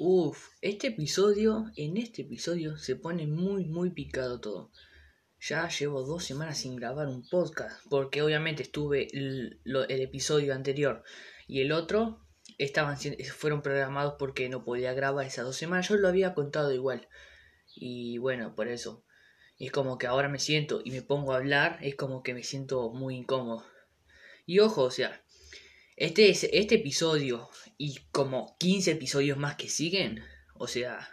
Uf, este episodio, en este episodio se pone muy, muy picado todo. Ya llevo dos semanas sin grabar un podcast, porque obviamente estuve el, episodio anterior y el otro estaban fueron programados porque no podía grabar esas dos semanas. Yo lo había contado igual. Y bueno, por eso. es como que ahora me siento y me pongo a hablar, es como que me siento muy incómodo. Y ojo, o sea, este, este episodio y como 15 episodios más que siguen, o sea,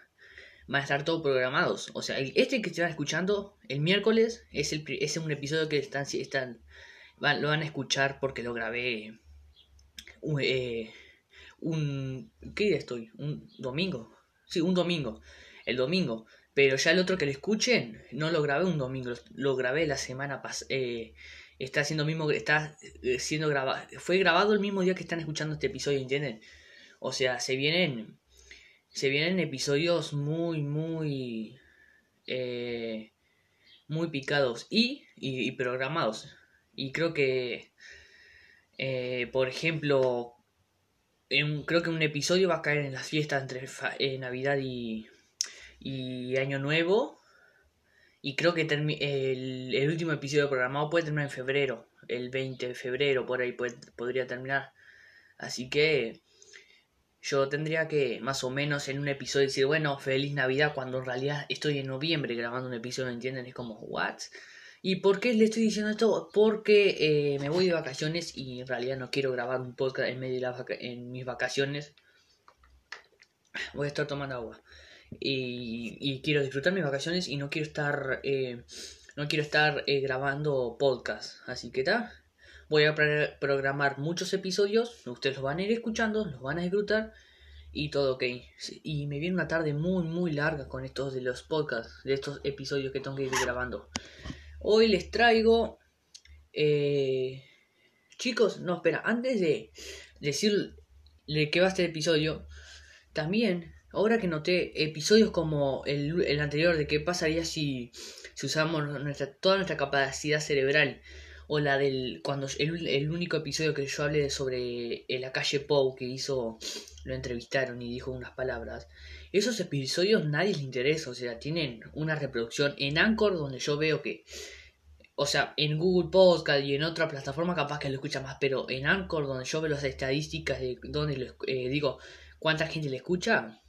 van a estar todos programados. O sea, este que están escuchando el miércoles es, el, es un episodio que están, están lo van a escuchar porque lo grabé eh, un... ¿Qué día estoy? ¿Un domingo? Sí, un domingo. El domingo. Pero ya el otro que lo escuchen, no lo grabé un domingo, lo grabé la semana pasada. Eh, está siendo mismo está eh, siendo grabado fue grabado el mismo día que están escuchando este episodio entienden o sea se vienen se vienen episodios muy muy eh, muy picados y, y, programados. Y creo que eh, por ejemplo en, creo que un episodio va a caer en las fiestas entre navidad y, y año nuevo y creo que el, último episodio programado puede terminar en febrero. El 20 de febrero, por ahí podría terminar. Así que yo tendría que más o menos en un episodio decir, bueno, feliz Navidad, cuando en realidad estoy en noviembre grabando un episodio, ¿entienden? Es como, ¿what? ¿Y por qué le estoy diciendo esto? Porque eh, me voy de vacaciones y en realidad no quiero grabar un podcast en medio de la en mis vacaciones. Voy a estar tomando agua y, quiero disfrutar mis vacaciones y no quiero estar eh, no quiero estar eh, grabando podcast. Así que está voy a programar muchos episodios ustedes los van a ir escuchando los van a disfrutar y todo ok. Y me viene una tarde muy muy larga con estos de los podcasts de estos episodios que tengo que ir grabando. Hoy les traigo eh, chicos no espera antes de decir de qué va este episodio también Ahora que noté episodios como el, el anterior de qué pasaría si, si usamos nuestra, toda nuestra capacidad cerebral o la del cuando el, el único episodio que yo hablé sobre la calle Pou que hizo lo entrevistaron y dijo unas palabras esos episodios nadie les interesa o sea tienen una reproducción en Anchor donde yo veo que o sea en Google Podcast y en otra plataforma capaz que lo escucha más pero en Anchor donde yo veo las estadísticas de donde lo, eh, digo cuánta gente le escucha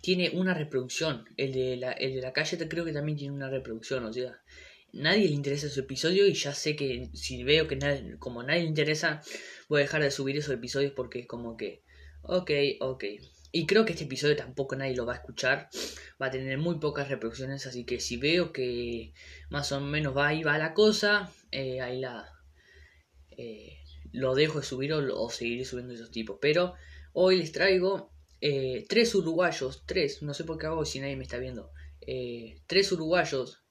tiene una reproducción. El de la, el de la calle creo que también tiene una reproducción. O sea, nadie le interesa su episodio y ya sé que si veo que nadie, como nadie le interesa, voy a dejar de subir esos episodios porque es como que, ok, ok. Y creo que este episodio tampoco nadie lo va a escuchar. Va a tener muy pocas reproducciones. Así que si veo que más o menos va ahí va la cosa, eh, ahí la... Eh, lo dejo de subir o, o seguiré subiendo esos tipos. Pero hoy les traigo eh, tres uruguayos, tres, no sé por qué hago si nadie me está viendo, eh, tres uruguayos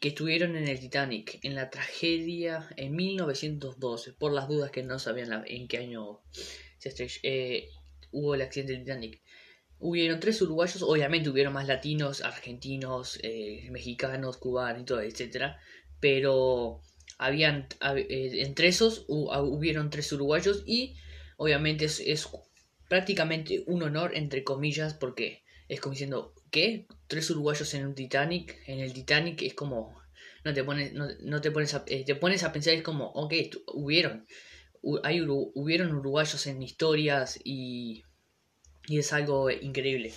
que estuvieron en el Titanic en la tragedia en 1912, por las dudas que no sabían en qué año se eh, hubo el accidente del Titanic. Hubieron tres uruguayos, obviamente hubieron más latinos, argentinos, mexicanos, cubanos y todo, etcétera, pero habían entre esos hubieron tres uruguayos y obviamente es prácticamente un honor entre comillas porque es como diciendo ¿qué? tres uruguayos en un Titanic en el Titanic es como no te pones no, te pones a, eh, te pones a pensar es como ok hubieron hay hubieron uruguayos en historias y y es algo increíble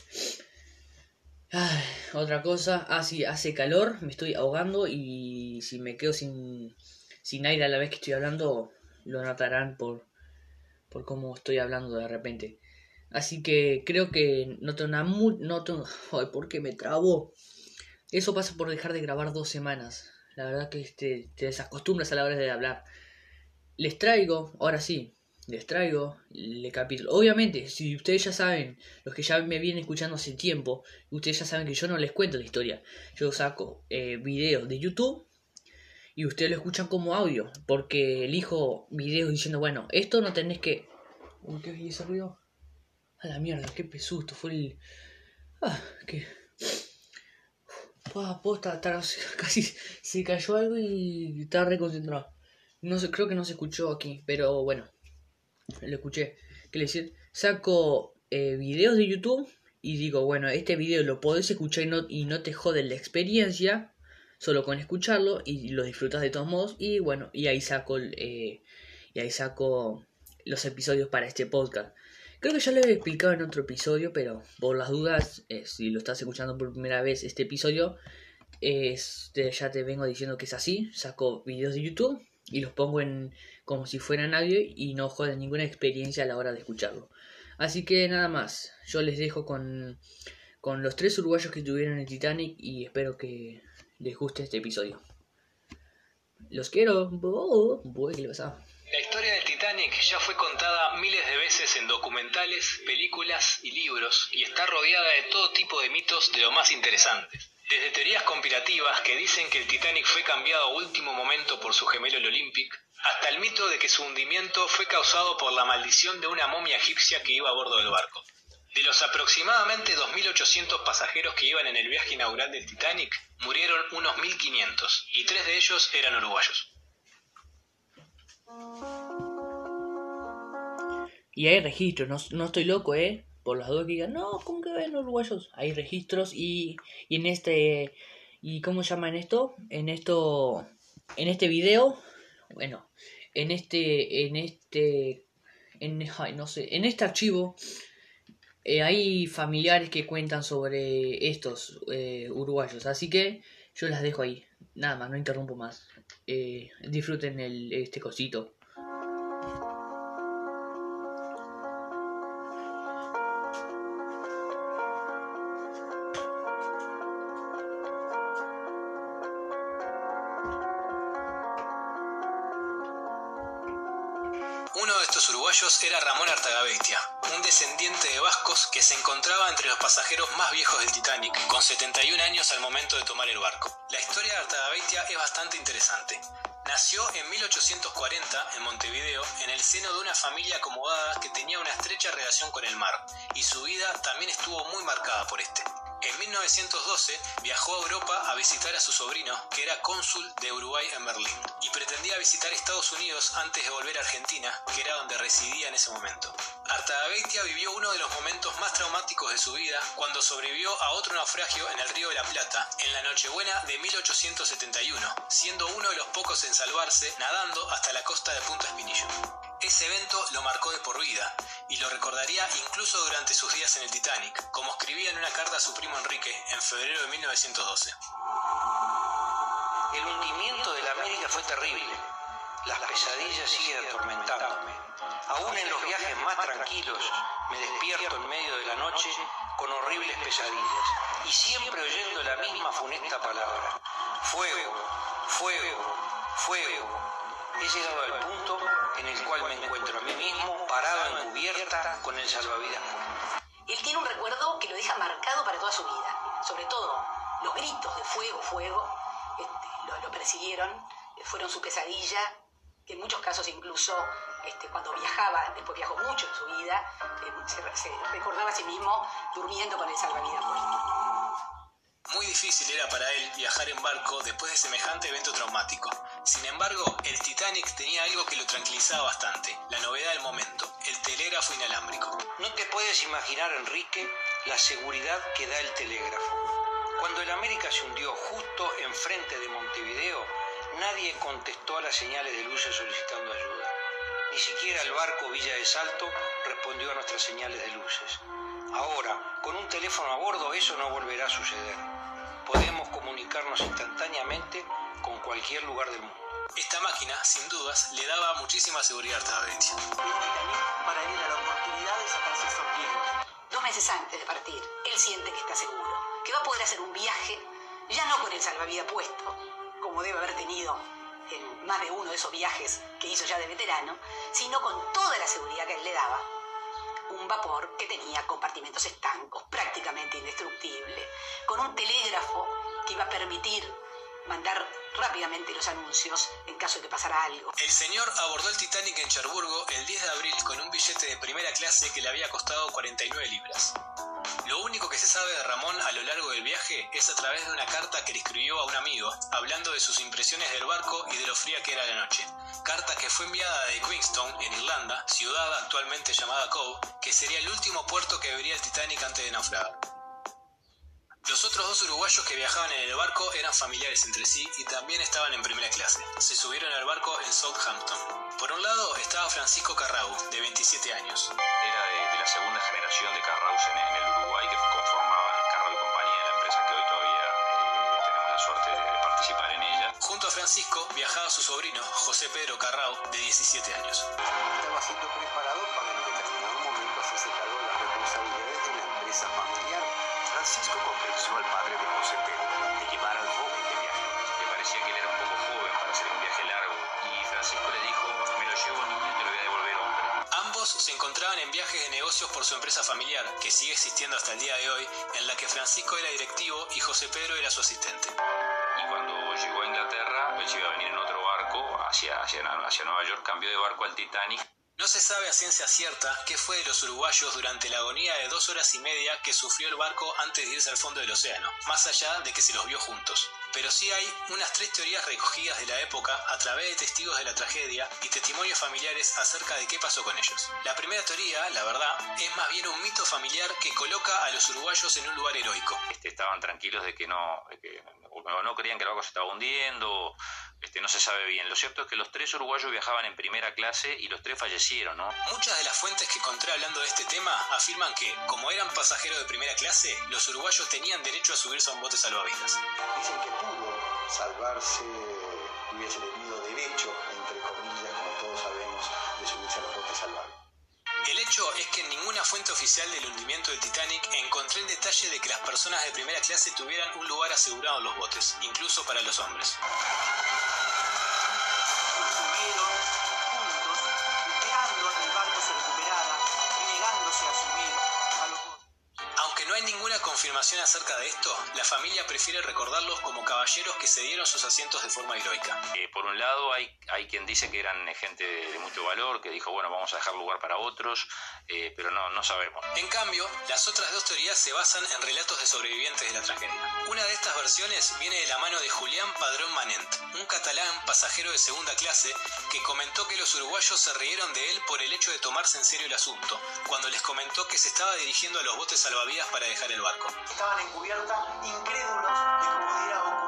otra cosa ah hace calor me estoy ahogando y si me quedo sin sin aire a la vez que estoy hablando lo notarán por por cómo estoy hablando de repente Así que creo que no tengo nada muy... No tengo... Ay, ¿por qué me trabo? Eso pasa por dejar de grabar dos semanas. La verdad que este, te desacostumbras a la hora de hablar. Les traigo, ahora sí, les traigo el capítulo. Obviamente, si ustedes ya saben, los que ya me vienen escuchando hace tiempo, ustedes ya saben que yo no les cuento la historia. Yo saco eh, videos de YouTube y ustedes lo escuchan como audio. Porque elijo videos diciendo, bueno, esto no tenés que... ¿Qué es ese ruido? A la mierda, qué pesusto. Fue el. Ah, qué. Ah, posta, casi se cayó algo y estaba reconcentrado. No sé, creo que no se escuchó aquí, pero bueno, lo escuché. ¿Qué le decir? Saco eh, videos de YouTube y digo, bueno, este video lo podés escuchar y no, y no te jode la experiencia, solo con escucharlo y lo disfrutas de todos modos y bueno, y ahí saco, eh, y ahí saco los episodios para este podcast. Creo que ya lo he explicado en otro episodio, pero por las dudas, eh, si lo estás escuchando por primera vez este episodio, ya te vengo diciendo que es así. Saco videos de YouTube y los pongo en como si fuera nadie y no joden ninguna experiencia a la hora de escucharlo. Así que nada más, yo les dejo con, con los tres uruguayos que tuvieron el Titanic y espero que les guste este episodio. Los quiero. ¿qué le pasaba? La historia del Titanic ya fue contada miles de veces en documentales, películas y libros y está rodeada de todo tipo de mitos de lo más interesantes. Desde teorías conspirativas que dicen que el Titanic fue cambiado a último momento por su gemelo el Olympic, hasta el mito de que su hundimiento fue causado por la maldición de una momia egipcia que iba a bordo del barco. De los aproximadamente 2.800 pasajeros que iban en el viaje inaugural del Titanic, murieron unos 1.500 y tres de ellos eran uruguayos. Y hay registros, no, no estoy loco, ¿eh? por las dudas que digan, no, ¿cómo que ven los uruguayos? Hay registros y, y en este, ¿y cómo se llama esto? En esto, en este video, bueno, en este, en este, en, no sé, en este archivo eh, hay familiares que cuentan sobre estos eh, uruguayos, así que yo las dejo ahí, nada más, no interrumpo más, eh, disfruten el, este cosito. era Ramón Artagabeitia, un descendiente de vascos que se encontraba entre los pasajeros más viejos del Titanic, con 71 años al momento de tomar el barco. La historia de Artagabeitia es bastante interesante. Nació en 1840 en Montevideo en el seno de una familia acomodada que tenía una estrecha relación con el mar, y su vida también estuvo muy marcada por este. En 1912 viajó a Europa a visitar a su sobrino, que era cónsul de Uruguay en Berlín, y pretendía visitar Estados Unidos antes de volver a Argentina, que era donde residía en ese momento. Artagabeitia vivió uno de los momentos más traumáticos de su vida cuando sobrevivió a otro naufragio en el río de la Plata, en la Nochebuena de 1871, siendo uno de los pocos en salvarse nadando hasta la costa de Punta Espinillo. Ese evento lo marcó de por vida y lo recordaría incluso durante sus días en el Titanic, como escribía en una carta a su primo Enrique en febrero de 1912. El hundimiento de la América fue terrible. Las pesadillas siguen atormentándome. Aún en los viajes más tranquilos me despierto en medio de la noche con horribles pesadillas y siempre oyendo la misma funesta palabra. Fuego, fuego, fuego. He llegado al punto en el cual me encuentro a mí mismo parado en cubierta con el salvavidas. Él tiene un recuerdo que lo deja marcado para toda su vida. Sobre todo, los gritos de fuego, fuego, este, lo, persiguieron, fueron su pesadilla, que en muchos casos incluso este, cuando viajaba, después viajó mucho en su vida, eh, se, recordaba a sí mismo durmiendo con el salvavidas Muy difícil era para él viajar en barco después de semejante evento traumático. Sin embargo, el Titanic tenía algo que lo tranquilizaba bastante, la novedad del momento, el telégrafo inalámbrico. No te puedes imaginar, Enrique, la seguridad que da el telégrafo. Cuando el América se hundió justo enfrente de Montevideo, nadie contestó a las señales de luces solicitando ayuda. Ni siquiera el barco Villa de Salto respondió a nuestras señales de luces. Ahora, con un teléfono a bordo, eso no volverá a suceder. Podemos comunicarnos instantáneamente con cualquier lugar del mundo. Esta máquina, sin dudas, le daba muchísima seguridad a Tabaretia. para ir a la oportunidad de sacarse esos Dos meses antes de partir, él siente que está seguro, que va a poder hacer un viaje, ya no con el salvavidas puesto, como debe haber tenido en más de uno de esos viajes que hizo ya de veterano, sino con toda la seguridad que él le daba. Un vapor que tenía compartimentos estancos, prácticamente indestructible, con un telégrafo que iba a permitir mandar rápidamente los anuncios en caso de que pasara algo. El señor abordó el Titanic en Cherburgo el 10 de abril con un billete de primera clase que le había costado 49 libras. Lo único que se sabe de Ramón a lo largo del viaje es a través de una carta que le escribió a un amigo, hablando de sus impresiones del barco y de lo fría que era la noche. Carta que fue enviada de Queenstown, en Irlanda, ciudad actualmente llamada Cove, que sería el último puerto que vería el Titanic antes de naufragar. Los otros dos uruguayos que viajaban en el barco eran familiares entre sí y también estaban en primera clase. Se subieron al barco en Southampton. Por un lado estaba Francisco Carrau, de 27 años. La segunda generación de Carraus en, el Uruguay que conformaban Carrau y compañía, la empresa que hoy todavía eh, tenemos la suerte de participar en ella. Junto a Francisco viajaba su sobrino, José Pedro Carrau, de 17 años. Estaba siendo preparado para en determinado momento hacerse cargo de las responsabilidades de la empresa familiar. Francisco convenció al padre de José Pedro en viajes de negocios por su empresa familiar, que sigue existiendo hasta el día de hoy, en la que Francisco era directivo y José Pedro era su asistente. Y cuando llegó a Inglaterra, él se iba a venir en otro barco hacia, hacia, hacia Nueva York, cambió de barco al Titanic no se sabe a ciencia cierta qué fue de los uruguayos durante la agonía de dos horas y media que sufrió el barco antes de irse al fondo del océano, más allá de que se los vio juntos. Pero sí hay unas tres teorías recogidas de la época a través de testigos de la tragedia y testimonios familiares acerca de qué pasó con ellos. La primera teoría, la verdad, es más bien un mito familiar que coloca a los uruguayos en un lugar heroico. Este, estaban tranquilos de que no, que no creían que el barco se estaba hundiendo, este, no se sabe bien. Lo cierto es que los tres uruguayos viajaban en primera clase y los tres fallecieron, ¿no? Muchas de las fuentes que encontré hablando de este tema afirman que, como eran pasajeros de primera clase, los uruguayos tenían derecho a subirse a un bote salvavidas. Dicen que pudo salvarse, hubiese tenido derecho, entre comillas, como todos sabemos, de subirse a los botes salvavidas. El hecho es que en ninguna fuente oficial del hundimiento del Titanic encontré el detalle de que las personas de primera clase tuvieran un lugar asegurado en los botes, incluso para los hombres. Acerca de esto, la familia prefiere recordarlos como caballeros que se dieron sus asientos de forma heroica. Eh, por un lado, hay, hay quien dice que eran gente de, mucho valor, que dijo, bueno, vamos a dejar lugar para otros, eh, pero no, no sabemos. En cambio, las otras dos teorías se basan en relatos de sobrevivientes de la tragedia. Una de estas versiones viene de la mano de Julián Padrón Manent, un catalán pasajero de segunda clase que comentó que los uruguayos se rieron de él por el hecho de tomarse en serio el asunto, cuando les comentó que se estaba dirigiendo a los botes salvavidas para dejar el barco. Estaban encubierta, incrédulos de que pudiera ocurrir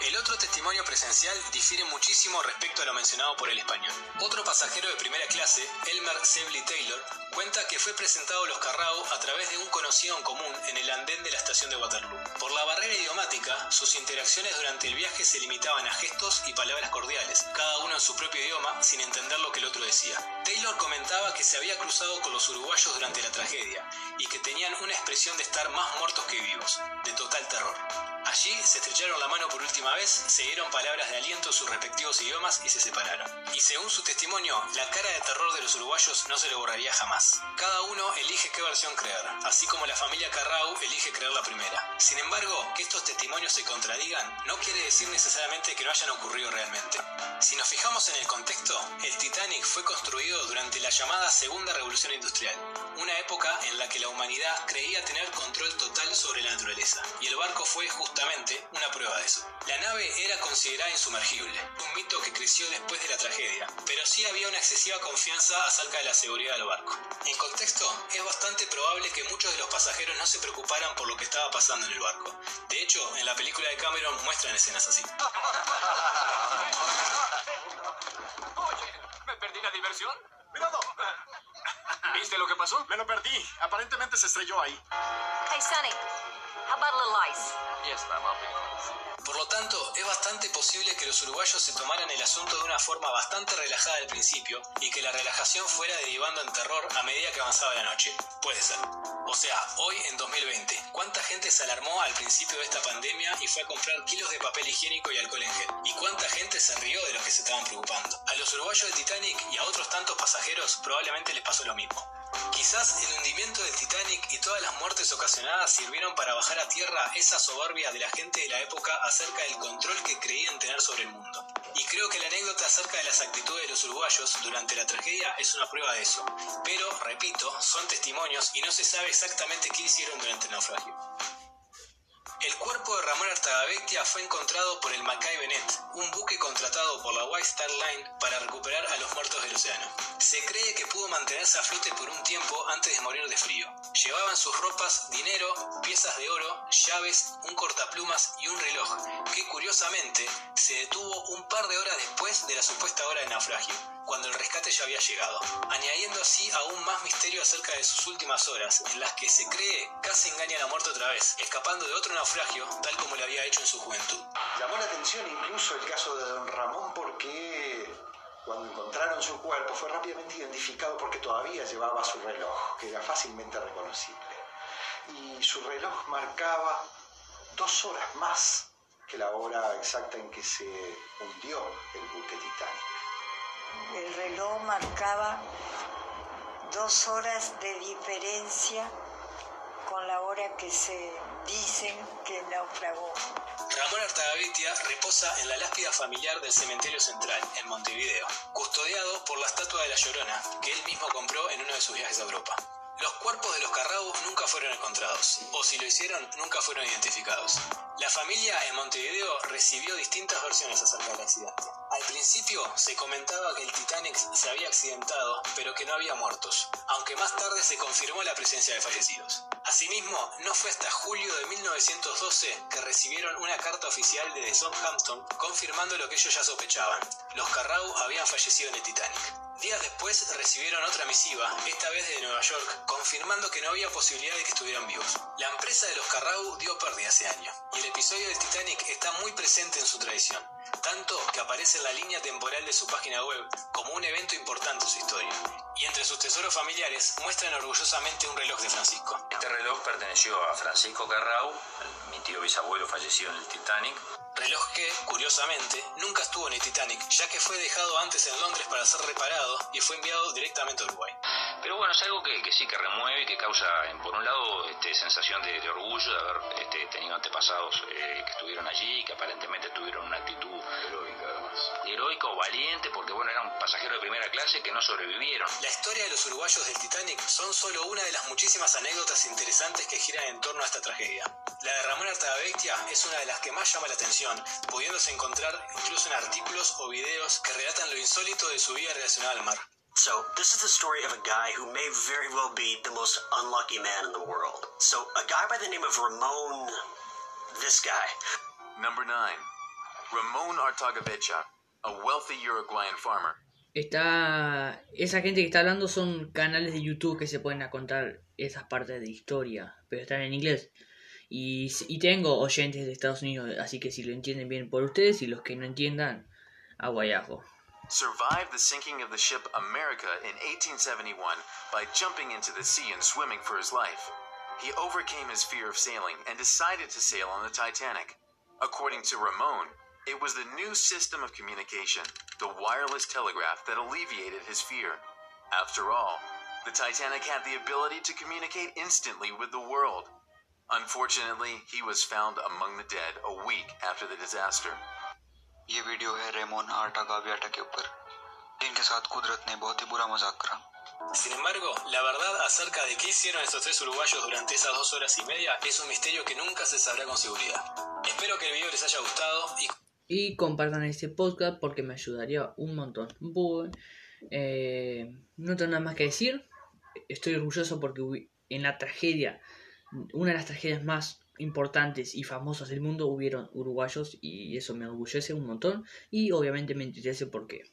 El otro testimonio presencial difiere muchísimo respecto a lo mencionado por el español. Otro pasajero de primera clase, Elmer Sebley Taylor, cuenta que fue presentado a los Carrao a través de un conocido en común en el andén de la estación de Waterloo. Por la barrera idiomática, sus interacciones durante el viaje se limitaban a gestos y palabras cordiales, cada uno en su propio idioma, sin entender lo que el otro decía. Taylor comentaba que se había cruzado con los uruguayos durante la tragedia y que tenían una expresión de estar más muertos que vivos, de total terror. Allí se estrecharon la mano por última vez, se dieron palabras de aliento en sus respectivos idiomas y se separaron. Y según su testimonio, la cara de terror de los uruguayos no se le borraría jamás. Cada uno elige qué versión creer, así como la familia Carrau elige creer la primera. Sin embargo, que estos testimonios se contradigan no quiere decir necesariamente que no hayan ocurrido realmente. Si nos fijamos en el contexto, el Titanic fue construido durante la llamada Segunda Revolución Industrial, una época en la que la humanidad creía tener control total sobre la naturaleza, y el barco fue justamente una prueba de eso. La nave era considerada insumergible, un mito que creció después de la tragedia, pero sí había una excesiva confianza acerca de la seguridad del barco. En contexto, es bastante probable que muchos de los pasajeros no se preocuparan por lo que estaba pasando en el barco. De hecho, en la película de Cameron muestran escenas así. Oye, ¿me perdí la diversión? ¡Cuidado! ¿Viste lo que pasó? Me lo perdí. Aparentemente se estrelló ahí. Hey, Sonny. Por lo tanto, es bastante posible que los uruguayos se tomaran el asunto de una forma bastante relajada al principio y que la relajación fuera derivando en terror a medida que avanzaba la noche. Puede ser. O sea, hoy en 2020, ¿cuánta gente se alarmó al principio de esta pandemia y fue a comprar kilos de papel higiénico y alcohol en gel? ¿Y cuánta gente se rió de los que se estaban preocupando? A los uruguayos del Titanic y a otros tantos pasajeros probablemente les pasó lo mismo. Quizás el hundimiento del Titanic y todas las muertes ocasionadas sirvieron para bajar a tierra esa soberbia de la gente de la época acerca del control que creían tener sobre el mundo. Y creo que la anécdota acerca de las actitudes de los uruguayos durante la tragedia es una prueba de eso. Pero, repito, son testimonios y no se sabe exactamente qué hicieron durante el naufragio. El cuerpo de Ramón Artagabeitia fue encontrado por el Mackay Bennett, un buque contratado por la White Star Line para recuperar a los muertos del océano. Se cree que pudo mantenerse a flote por un tiempo antes de morir de frío. Llevaban sus ropas, dinero, piezas de oro, llaves, un cortaplumas y un reloj, que curiosamente se detuvo un par de horas después de la supuesta hora de naufragio, cuando el rescate ya había llegado, añadiendo así aún más misterio acerca de sus últimas horas, en las que se cree casi engaña a la muerte otra vez, escapando de otro naufragio tal como le había hecho en su juventud. Llamó la atención incluso el caso de don Ramón porque cuando encontraron su cuerpo fue rápidamente identificado porque todavía llevaba su reloj, que era fácilmente reconocible. Y su reloj marcaba dos horas más que la hora exacta en que se hundió el buque Titanic. El reloj marcaba dos horas de diferencia con la hora que se dicen que naufragó. Ramón Artagabeitia reposa en la lápida familiar del cementerio central, en Montevideo, custodiado por la estatua de la Llorona, que él mismo compró en uno de sus viajes a Europa. Los cuerpos de los Carrau nunca fueron encontrados, o si lo hicieron, nunca fueron identificados. La familia en Montevideo recibió distintas versiones acerca del accidente. Al principio se comentaba que el Titanic se había accidentado, pero que no había muertos, aunque más tarde se confirmó la presencia de fallecidos. Asimismo, no fue hasta julio de 1912 que recibieron una carta oficial desde Southampton confirmando lo que ellos ya sospechaban. Los Carrau habían fallecido en el Titanic. Días después recibieron otra misiva, esta vez de Nueva York, confirmando que no había posibilidad de que estuvieran vivos. La empresa de los Carrau dio pérdida ese año, y el episodio del Titanic está muy presente en su tradición, tanto que aparece en la línea temporal de su página web como un evento importante en su historia. Y entre sus tesoros familiares muestran orgullosamente un reloj de Francisco. Este reloj perteneció a Francisco Carrau, mi tío bisabuelo falleció en el Titanic. Reloj que, curiosamente, nunca estuvo en el Titanic, ya que fue dejado antes en Londres para ser reparado y fue enviado directamente a Uruguay. Pero bueno, es algo que, que sí que remueve y que causa, por un lado, este, sensación de, de orgullo de haber este, tenido antepasados eh, que estuvieron allí y que aparentemente tuvieron una actitud heroica, además. Heroica o valiente, porque bueno, eran pasajeros de primera clase que no sobrevivieron. La historia de los uruguayos del Titanic son solo una de las muchísimas anécdotas interesantes que giran en torno a esta tragedia. La de Ramón Artagabeitia es una de las que más llama la atención, pudiéndose encontrar incluso en artículos o videos que relatan lo insólito de su vida relacionada al mar. So, this is the story of a guy who may very well be the most unlucky man in the world. So, a guy by the name of Ramon. This guy. Number 9. Ramon Artagavecha, a wealthy Uruguayan farmer. Está. Esa gente que está hablando son canales de YouTube que se pueden contar esas partes de historia, pero están en inglés. Y, y tengo oyentes de Estados Unidos, así que si lo entienden bien por ustedes y los que no entiendan, agua y ajo. Survived the sinking of the ship America in 1871 by jumping into the sea and swimming for his life. He overcame his fear of sailing and decided to sail on the Titanic. According to Ramon, it was the new system of communication, the wireless telegraph, that alleviated his fear. After all, the Titanic had the ability to communicate instantly with the world. Unfortunately, he was found among the dead a week after the disaster. ये वीडियो है रेमोन आर्टा गावियाटा के ऊपर जिनके साथ कुदरत ने बहुत ही बुरा मजाक करा Sin embargo, la verdad acerca de qué hicieron estos tres uruguayos durante esas dos horas y media es un misterio que nunca se sabrá con seguridad. Espero que el video les haya gustado y Y compartan este podcast porque me ayudaría un montón. Bueno, eh, no tengo nada más que decir. Estoy orgulloso porque hubi- en la tragedia, una de las tragedias más importantes y famosas del mundo, hubieron uruguayos y eso me orgullece un montón. Y obviamente me entristece porque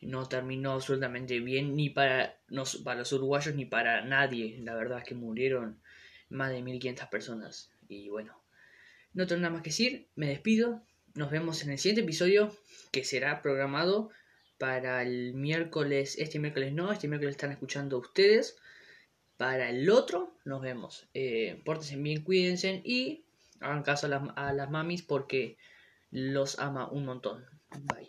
no terminó absolutamente bien ni para, nos- para los uruguayos ni para nadie. La verdad es que murieron más de 1500 personas. Y bueno, no tengo nada más que decir. Me despido. Nos vemos en el siguiente episodio que será programado para el miércoles. Este miércoles no, este miércoles están escuchando ustedes. Para el otro nos vemos. Eh, pórtense bien, cuídense y hagan caso a las, a las mamis porque los ama un montón. Bye.